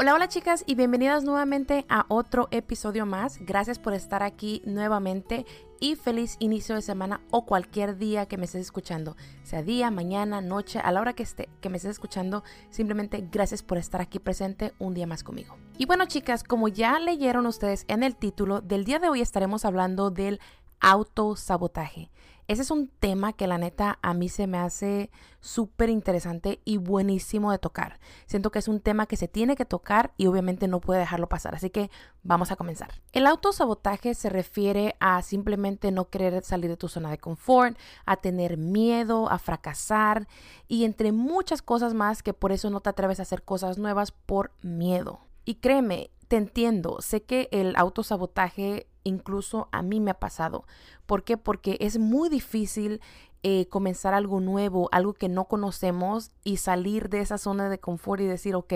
Hola, hola chicas y bienvenidas nuevamente a otro episodio más. Gracias por estar aquí nuevamente y feliz inicio de semana o cualquier día que me estés escuchando, sea día, mañana, noche, a la hora que esté que me estés escuchando, simplemente gracias por estar aquí presente un día más conmigo. Y bueno, chicas, como ya leyeron ustedes en el título, del día de hoy estaremos hablando del autosabotaje. Ese es un tema que la neta a mí se me hace súper interesante y buenísimo de tocar. Siento que es un tema que se tiene que tocar y obviamente no puede dejarlo pasar. Así que vamos a comenzar. El autosabotaje se refiere a simplemente no querer salir de tu zona de confort, a tener miedo, a fracasar y entre muchas cosas más que por eso no te atreves a hacer cosas nuevas por miedo. Y créeme, te entiendo, sé que el autosabotaje incluso a mí me ha pasado. ¿Por qué? Porque es muy difícil eh, comenzar algo nuevo, algo que no conocemos y salir de esa zona de confort y decir, ok,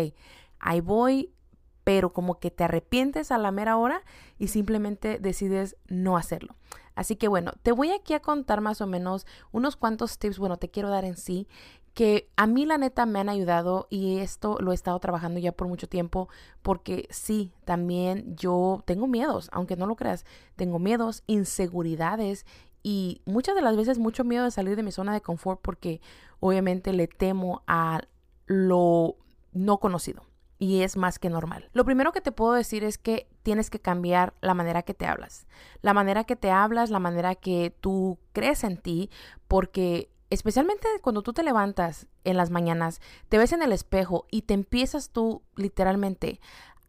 ahí voy, pero como que te arrepientes a la mera hora y simplemente decides no hacerlo. Así que bueno, te voy aquí a contar más o menos unos cuantos tips, bueno, te quiero dar en sí, que a mí la neta me han ayudado y esto lo he estado trabajando ya por mucho tiempo porque sí, también yo tengo miedos, aunque no lo creas, tengo miedos, inseguridades y muchas de las veces mucho miedo de salir de mi zona de confort porque obviamente le temo a lo no conocido y es más que normal. Lo primero que te puedo decir es que tienes que cambiar la manera que te hablas. La manera que te hablas, la manera que tú crees en ti, porque especialmente cuando tú te levantas en las mañanas, te ves en el espejo y te empiezas tú literalmente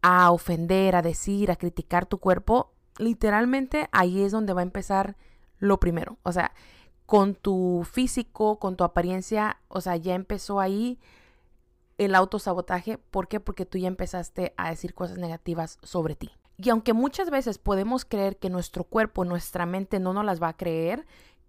a ofender, a decir, a criticar tu cuerpo, literalmente ahí es donde va a empezar lo primero. O sea, con tu físico, con tu apariencia, o sea, ya empezó ahí el autosabotaje. ¿Por qué? Porque tú ya empezaste a decir cosas negativas sobre ti. Y aunque muchas veces podemos creer que nuestro cuerpo, nuestra mente no nos las va a creer,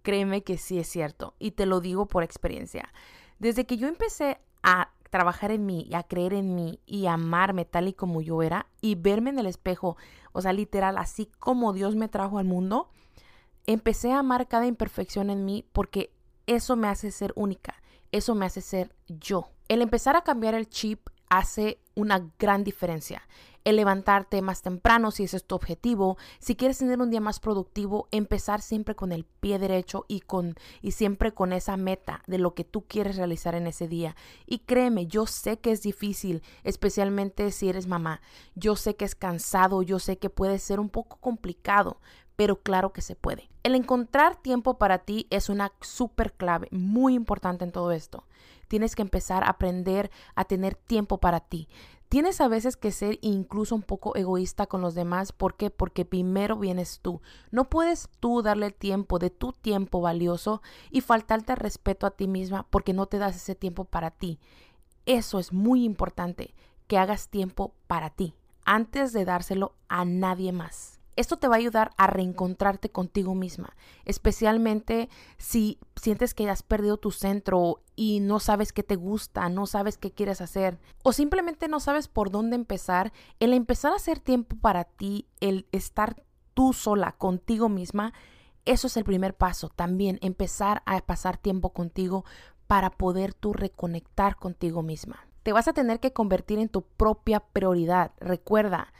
créeme que sí es cierto y te lo digo por experiencia. Desde que yo empecé a trabajar en mí y a creer en mí y amarme tal y como yo era y verme en el espejo, o sea, literal, así como Dios me trajo al mundo, empecé a amar cada imperfección en mí porque eso me hace ser única, eso me hace ser yo. El empezar a cambiar el chip hace una gran diferencia el levantarte más temprano si ese es tu objetivo, si quieres tener un día más productivo, empezar siempre con el pie derecho y con y siempre con esa meta de lo que tú quieres realizar en ese día. Y créeme, yo sé que es difícil, especialmente si eres mamá. Yo sé que es cansado, yo sé que puede ser un poco complicado, pero claro que se puede. El encontrar tiempo para ti es una súper clave, muy importante en todo esto. Tienes que empezar a aprender a tener tiempo para ti. Tienes a veces que ser incluso un poco egoísta con los demás. ¿Por qué? Porque primero vienes tú. No puedes tú darle tiempo de tu tiempo valioso y faltarte respeto a ti misma porque no te das ese tiempo para ti. Eso es muy importante, que hagas tiempo para ti antes de dárselo a nadie más. Esto te va a ayudar a reencontrarte contigo misma, especialmente si sientes que has perdido tu centro y no sabes qué te gusta, no sabes qué quieres hacer o simplemente no sabes por dónde empezar. El empezar a hacer tiempo para ti, el estar tú sola contigo misma, eso es el primer paso. También empezar a pasar tiempo contigo para poder tú reconectar contigo misma. Te vas a tener que convertir en tu propia prioridad. Recuerda,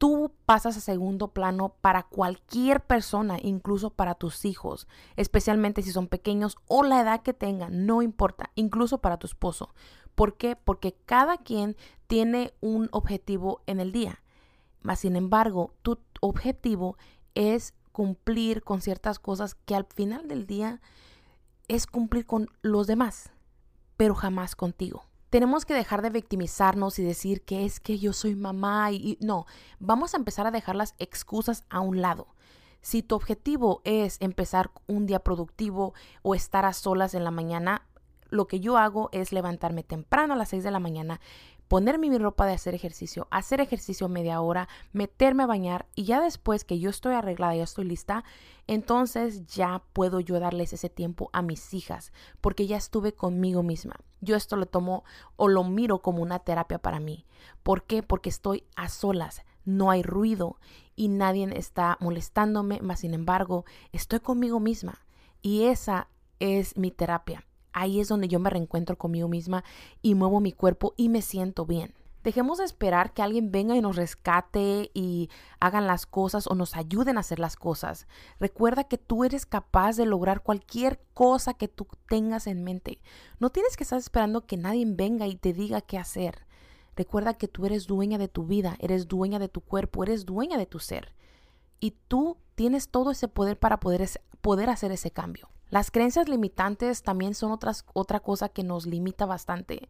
tú pasas a segundo plano para cualquier persona, incluso para tus hijos, especialmente si son pequeños o la edad que tengan, no importa, incluso para tu esposo. ¿Por qué? Porque cada quien tiene un objetivo en el día. Mas, sin embargo, tu objetivo es cumplir con ciertas cosas que al final del día es cumplir con los demás, pero jamás contigo tenemos que dejar de victimizarnos y decir que es que yo soy mamá y, no, vamos a empezar a dejar las excusas a un lado. Si tu objetivo es empezar un día productivo o estar a solas en la mañana, lo que yo hago es levantarme temprano a las 6 de la mañana, ponerme mi ropa de hacer ejercicio, hacer ejercicio media hora, meterme a bañar y ya después que yo estoy arreglada, ya estoy lista, entonces ya puedo yo darles ese tiempo a mis hijas porque ya estuve conmigo misma. Yo esto lo tomo o lo miro como una terapia para mí. ¿Por qué? Porque estoy a solas, no hay ruido y nadie está molestándome, más sin embargo, estoy conmigo misma y esa es mi terapia. Ahí es donde yo me reencuentro conmigo misma y muevo mi cuerpo y me siento bien. Dejemos de esperar que alguien venga y nos rescate y hagan las cosas o nos ayuden a hacer las cosas. Recuerda que tú eres capaz de lograr cualquier cosa que tú tengas en mente. No tienes que estar esperando que nadie venga y te diga qué hacer. Recuerda que tú eres dueña de tu vida, eres dueña de tu cuerpo, eres dueña de tu ser. Y tú tienes todo ese poder para poder, poder hacer ese cambio. Las creencias limitantes también son otras, otra cosa que nos limita bastante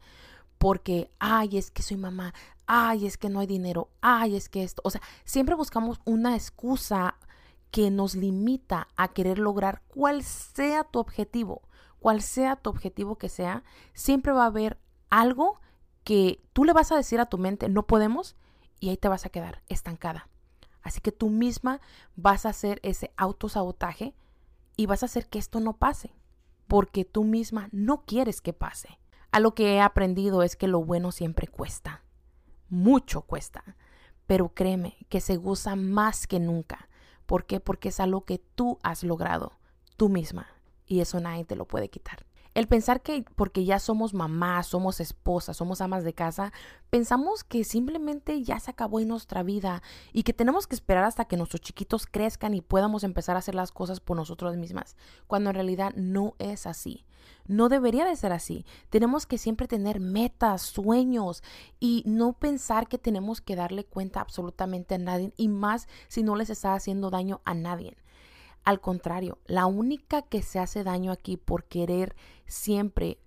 porque, ay, es que soy mamá, ay, es que no hay dinero, ay, es que esto, o sea, siempre buscamos una excusa que nos limita a querer lograr cual sea tu objetivo, cual sea tu objetivo que sea, siempre va a haber algo que tú le vas a decir a tu mente, no podemos, y ahí te vas a quedar estancada. Así que tú misma vas a hacer ese autosabotaje y vas a hacer que esto no pase, porque tú misma no quieres que pase. A lo que he aprendido es que lo bueno siempre cuesta. Mucho cuesta. Pero créeme que se goza más que nunca. ¿Por qué? Porque es algo que tú has logrado, tú misma. Y eso nadie te lo puede quitar. El pensar que porque ya somos mamás, somos esposas, somos amas de casa, pensamos que simplemente ya se acabó en nuestra vida y que tenemos que esperar hasta que nuestros chiquitos crezcan y podamos empezar a hacer las cosas por nosotros mismas, cuando en realidad no es así. No debería de ser así. Tenemos que siempre tener metas, sueños y no pensar que tenemos que darle cuenta absolutamente a nadie y más si no les está haciendo daño a nadie. Al contrario, la única que se hace daño aquí por querer siempre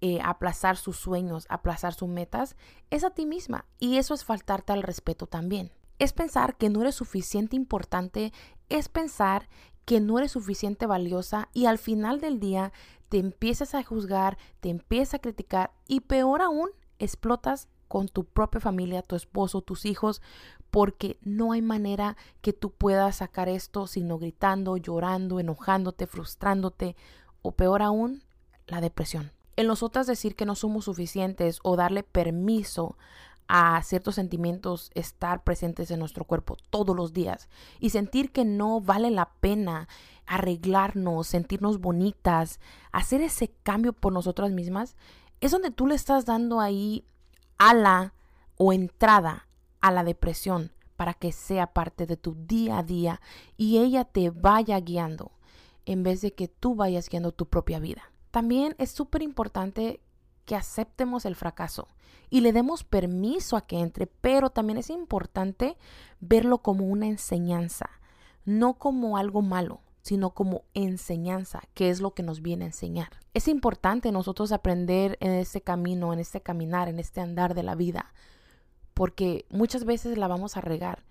eh, aplazar sus sueños, aplazar sus metas, es a ti misma. Y eso es faltarte al respeto también. Es pensar que no eres suficiente importante, es pensar que no eres suficiente valiosa y al final del día te empiezas a juzgar, te empiezas a criticar y peor aún, explotas con tu propia familia, tu esposo, tus hijos, porque no hay manera que tú puedas sacar esto sino gritando, llorando, enojándote, frustrándote o peor aún, la depresión. En nosotras decir que no somos suficientes o darle permiso a ciertos sentimientos estar presentes en nuestro cuerpo todos los días y sentir que no vale la pena arreglarnos, sentirnos bonitas, hacer ese cambio por nosotras mismas, es donde tú le estás dando ahí ala o entrada a la depresión para que sea parte de tu día a día y ella te vaya guiando en vez de que tú vayas guiando tu propia vida. También es súper importante que aceptemos el fracaso y le demos permiso a que entre, pero también es importante verlo como una enseñanza, no como algo malo, sino como enseñanza, que es lo que nos viene a enseñar. Es importante nosotros aprender en este camino, en este caminar, en este andar de la vida, porque muchas veces la vamos a regar,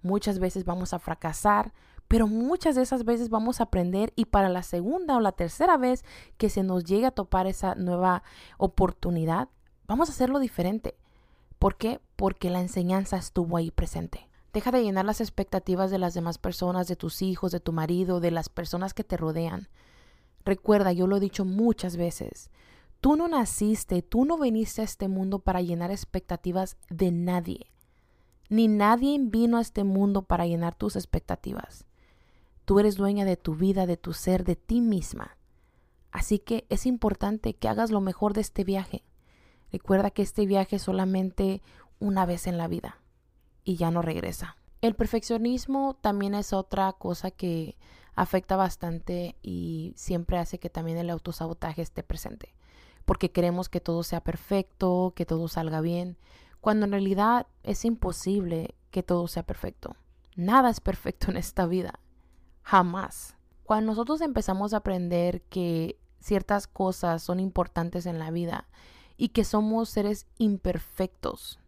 muchas veces vamos a fracasar, pero muchas de esas veces vamos a aprender y para la segunda o la tercera vez que se nos llegue a topar esa nueva oportunidad, vamos a hacerlo diferente. ¿Por qué? Porque la enseñanza estuvo ahí presente. Deja de llenar las expectativas de las demás personas, de tus hijos, de tu marido, de las personas que te rodean. Recuerda, yo lo he dicho muchas veces, Tú no naciste, tú no viniste a este mundo para llenar expectativas de nadie. Ni nadie vino a este mundo para llenar tus expectativas. Tú eres dueña de tu vida, de tu ser, de ti misma. Así que es importante que hagas lo mejor de este viaje. Recuerda que este viaje es solamente una vez en la vida y ya no regresa. El perfeccionismo también es otra cosa que afecta bastante y siempre hace que también el autosabotaje esté presente porque queremos que todo sea perfecto, que todo salga bien, cuando en realidad es imposible que todo sea perfecto. Nada es perfecto en esta vida, jamás. Cuando nosotros empezamos a aprender que ciertas cosas son importantes en la vida y que somos seres imperfectos,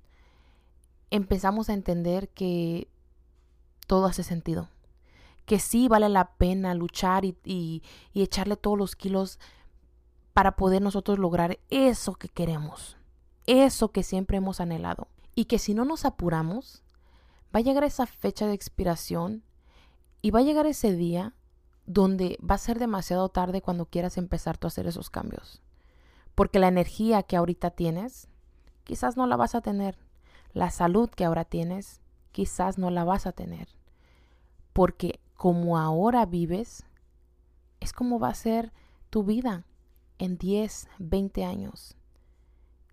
empezamos a entender que todo hace sentido. Que sí vale la pena luchar y, y echarle todos los kilos para poder nosotros lograr eso que queremos, eso que siempre hemos anhelado. Y que si no nos apuramos, va a llegar esa fecha de expiración y va a llegar ese día donde va a ser demasiado tarde cuando quieras empezar tú a hacer esos cambios. Porque la energía que ahorita tienes, quizás no la vas a tener. La salud que ahora tienes, quizás no la vas a tener. Porque como ahora vives, es como va a ser tu vida en 10, 20 años.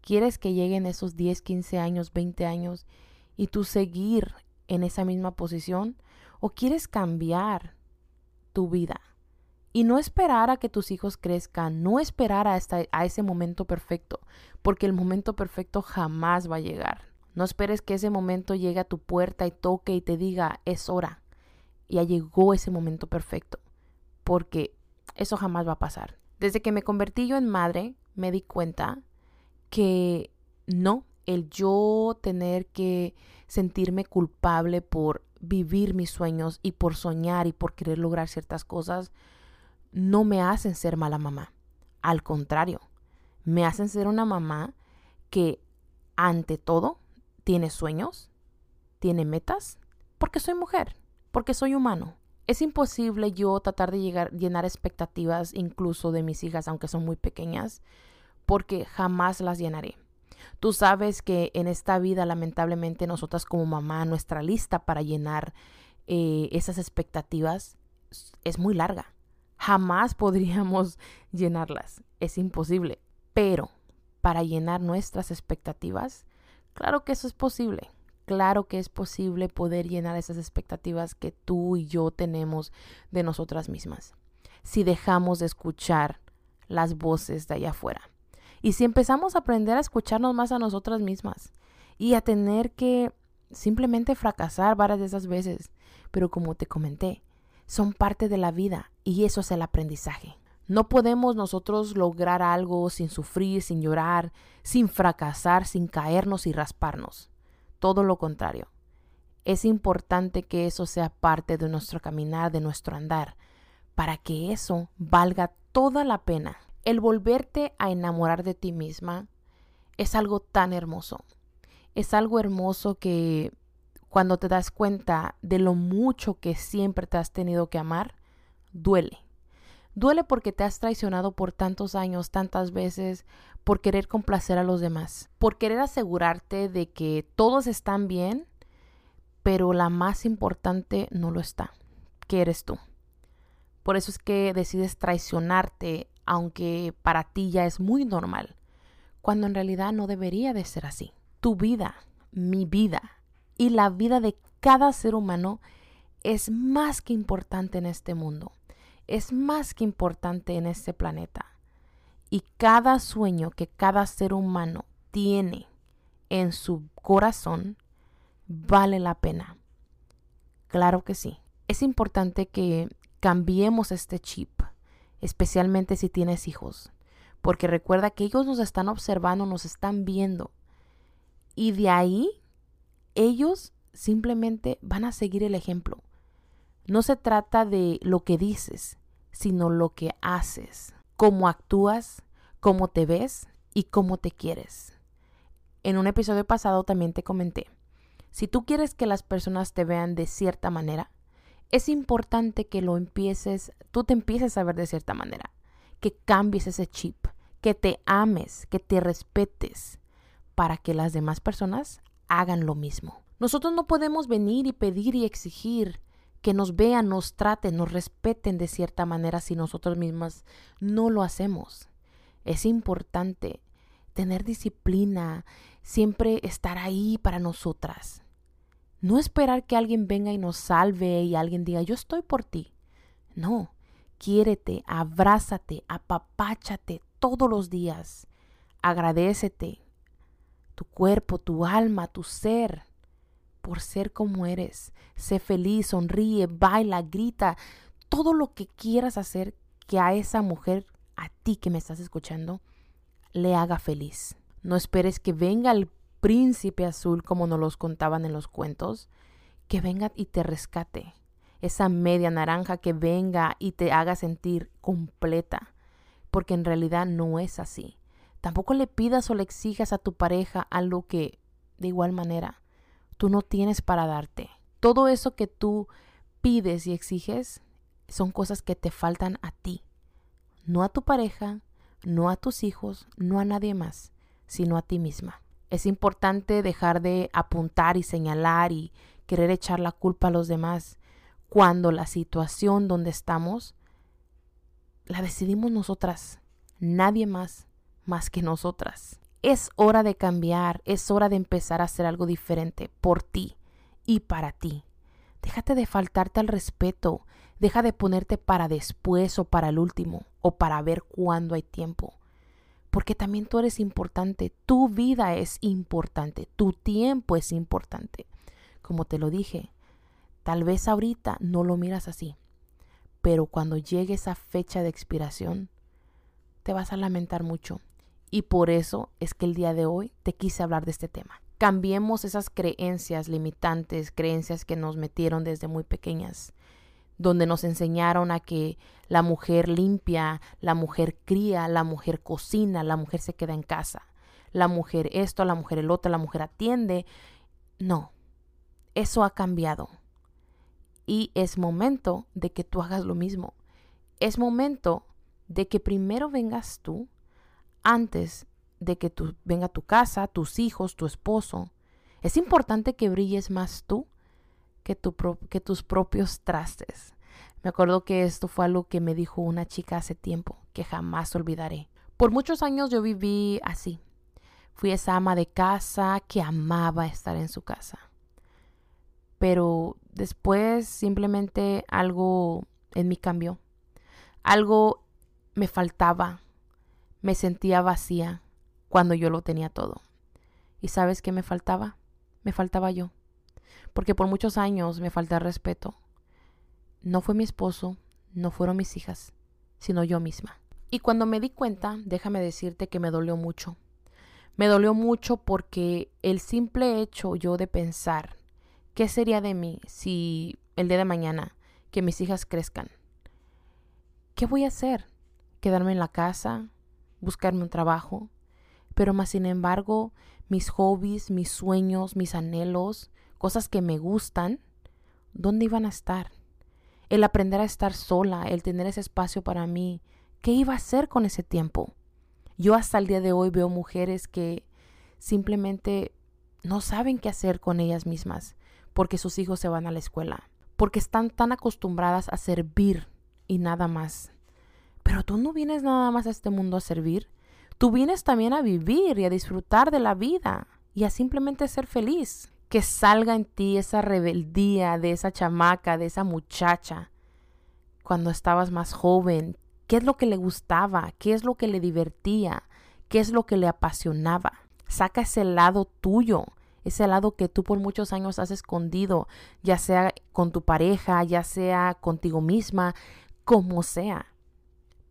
¿Quieres que lleguen esos 10, 15 años, 20 años y tú seguir en esa misma posición? ¿O quieres cambiar tu vida? Y no esperar a que tus hijos crezcan, no esperar a, a ese momento perfecto, porque el momento perfecto jamás va a llegar. No esperes que ese momento llegue a tu puerta y toque y te diga, es hora. Ya llegó ese momento perfecto, porque eso jamás va a pasar. Desde que me convertí yo en madre, me di cuenta que no, el yo tener que sentirme culpable por vivir mis sueños y por soñar y por querer lograr ciertas cosas, no me hacen ser mala mamá. Al contrario, me hacen ser una mamá que ante todo tiene sueños, tiene metas, porque soy mujer, porque soy humano. Es imposible yo tratar de llenar expectativas incluso de mis hijas, aunque son muy pequeñas, porque jamás las llenaré. Tú sabes que en esta vida, lamentablemente, nosotras como mamá, nuestra lista para llenar eh, esas expectativas es muy larga. Jamás podríamos llenarlas. Es imposible. Pero para llenar nuestras expectativas, claro que eso es posible. Claro que es posible poder llenar esas expectativas que tú y yo tenemos de nosotras mismas. Si dejamos de escuchar las voces de allá afuera. Y si empezamos a aprender a escucharnos más a nosotras mismas y a tener que simplemente fracasar varias de esas veces. Pero como te comenté, son parte de la vida y eso es el aprendizaje. No podemos nosotros lograr algo sin sufrir, sin llorar, sin fracasar, sin caernos y rasparnos. Todo lo contrario. Es importante que eso sea parte de nuestro caminar, de nuestro andar, para que eso valga toda la pena. El volverte a enamorar de ti misma es algo tan hermoso. Es algo hermoso que cuando te das cuenta de lo mucho que siempre te has tenido que amar, duele. Duele porque te has traicionado por tantos años, tantas veces, por querer complacer a los demás, por querer asegurarte de que todos están bien, pero la más importante no lo está, que eres tú. Por eso es que decides traicionarte aunque para ti ya es muy normal, cuando en realidad no debería de ser así. Tu vida, mi vida y la vida de cada ser humano es más que importante en este mundo, es más que importante en este planeta. Y cada sueño que cada ser humano tiene en su corazón vale la pena. Claro que sí. Es importante que cambiemos este chip especialmente si tienes hijos, porque recuerda que ellos nos están observando, nos están viendo, y de ahí ellos simplemente van a seguir el ejemplo. No se trata de lo que dices, sino lo que haces, cómo actúas, cómo te ves y cómo te quieres. En un episodio pasado también te comenté, si tú quieres que las personas te vean de cierta manera, es importante que lo empieces, tú te empieces a ver de cierta manera, que cambies ese chip, que te ames, que te respetes, para que las demás personas hagan lo mismo. Nosotros no podemos venir y pedir y exigir que nos vean, nos traten, nos respeten de cierta manera si nosotros mismas no lo hacemos. Es importante tener disciplina, siempre estar ahí para nosotras. No esperar que alguien venga y nos salve y alguien diga, yo estoy por ti. No, quiérete, abrázate, apapáchate todos los días. Agradecete, tu cuerpo, tu alma, tu ser, por ser como eres. Sé feliz, sonríe, baila, grita, todo lo que quieras hacer que a esa mujer, a ti que me estás escuchando, le haga feliz. No esperes que venga el príncipe azul como nos los contaban en los cuentos, que venga y te rescate. Esa media naranja que venga y te haga sentir completa. Porque en realidad no es así. Tampoco le pidas o le exijas a tu pareja algo que, de igual manera, tú no tienes para darte. Todo eso que tú pides y exiges son cosas que te faltan a ti. No a tu pareja, no a tus hijos, no a nadie más, sino a ti misma. Es importante dejar de apuntar y señalar y querer echar la culpa a los demás cuando la situación donde estamos la decidimos nosotras, nadie más más que nosotras. Es hora de cambiar, es hora de empezar a hacer algo diferente por ti y para ti. Déjate de faltarte al respeto, deja de ponerte para después o para el último o para ver cuándo hay tiempo. Porque también tú eres importante, tu vida es importante, tu tiempo es importante. Como te lo dije, tal vez ahorita no lo miras así, pero cuando llegue esa fecha de expiración, te vas a lamentar mucho. Y por eso es que el día de hoy te quise hablar de este tema. Cambiemos esas creencias limitantes, creencias que nos metieron desde muy pequeñas, donde nos enseñaron a que la mujer limpia, la mujer cría, la mujer cocina, la mujer se queda en casa, la mujer esto, la mujer el otro, la mujer atiende. No, eso ha cambiado. Y es momento de que tú hagas lo mismo. Es momento de que primero vengas tú antes de que venga a tu casa, tus hijos, tu esposo. Es importante que brilles más tú que, que tus propios trastes. Me acuerdo que esto fue algo que me dijo una chica hace tiempo, que jamás olvidaré. Por muchos años yo viví así. Fui esa ama de casa que amaba estar en su casa. Pero después simplemente algo en mí cambió. Algo me faltaba. Me sentía vacía cuando yo lo tenía todo. ¿Y sabes qué me faltaba? Me faltaba yo. Porque por muchos años me falté respeto. No fue mi esposo, no fueron mis hijas, sino yo misma. Y cuando me di cuenta, déjame decirte que me dolió mucho. Me dolió mucho porque el simple hecho yo de pensar qué sería de mí si el día de mañana que mis hijas crezcan. ¿Qué voy a hacer? ¿Quedarme en la casa? ¿Buscarme un trabajo? Pero más sin embargo, mis hobbies, mis sueños, mis anhelos, cosas que me gustan, ¿dónde iban a estar? El aprender a estar sola, el tener ese espacio para mí, ¿qué iba a hacer con ese tiempo? Yo hasta el día de hoy veo mujeres que simplemente no saben qué hacer con ellas mismas porque sus hijos se van a la escuela, porque están tan acostumbradas a servir y nada más. Pero tú no vienes nada más a este mundo a servir, Tú vienes también a vivir y a disfrutar de la vida y a simplemente ser feliz. Que salga en ti esa rebeldía de esa chamaca, de esa muchacha, cuando estabas más joven. ¿Qué es lo que le gustaba? ¿Qué es lo que le divertía? ¿Qué es lo que le apasionaba? Saca ese lado tuyo, ese lado que tú por muchos años has escondido, ya sea con tu pareja, ya sea contigo misma, como sea.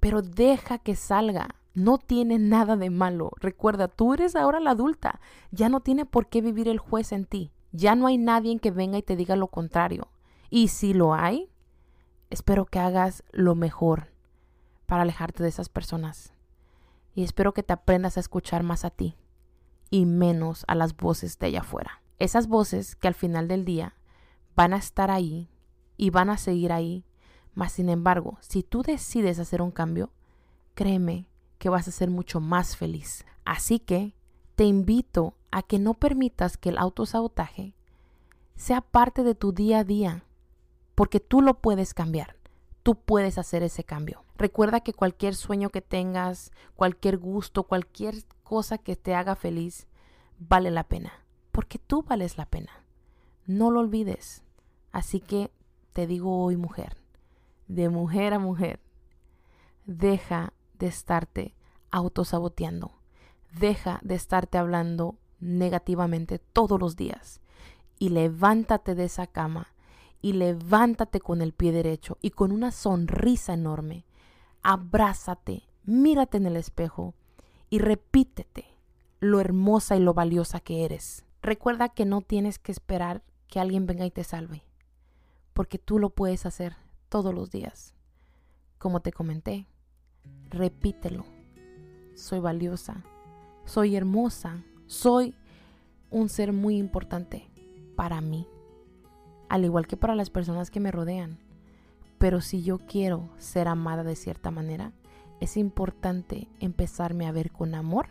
Pero deja que salga no tiene nada de malo. Recuerda, tú eres ahora la adulta. Ya no tiene por qué vivir el juez en ti. Ya no hay nadie que venga y te diga lo contrario. Y si lo hay, espero que hagas lo mejor para alejarte de esas personas. Y espero que te aprendas a escuchar más a ti y menos a las voces de allá afuera. Esas voces que al final del día van a estar ahí y van a seguir ahí. Mas sin embargo, si tú decides hacer un cambio, créeme que vas a ser mucho más feliz. Así que te invito a que no permitas que el autosabotaje sea parte de tu día a día, porque tú lo puedes cambiar. Tú puedes hacer ese cambio. Recuerda que cualquier sueño que tengas, cualquier gusto, cualquier cosa que te haga feliz, vale la pena, porque tú vales la pena. No lo olvides. Así que te digo hoy, mujer, de mujer a mujer, deja de estarte autosaboteando. Deja de estarte hablando negativamente todos los días. Y levántate de esa cama y levántate con el pie derecho y con una sonrisa enorme. Abrázate, mírate en el espejo y repítete lo hermosa y lo valiosa que eres. Recuerda que no tienes que esperar que alguien venga y te salve, porque tú lo puedes hacer todos los días. Como te comenté, repítelo. Soy valiosa, soy hermosa, soy un ser muy importante para mí, al igual que para las personas que me rodean. Pero si yo quiero ser amada de cierta manera, es importante empezarme a ver con amor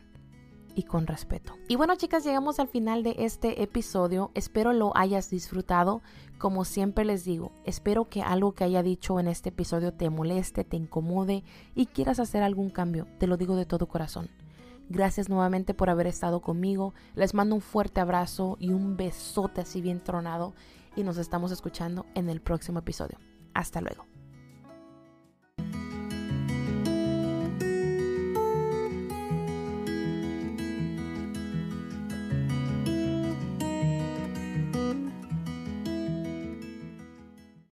y con respeto. Y bueno chicas, llegamos al final de este episodio. Espero lo hayas disfrutado. Como siempre les digo, espero que algo que haya dicho en este episodio te moleste, te incomode y quieras hacer algún cambio. Te lo digo de todo corazón. Gracias nuevamente por haber estado conmigo. Les mando un fuerte abrazo y un besote así bien tronado y nos estamos escuchando en el próximo episodio. Hasta luego.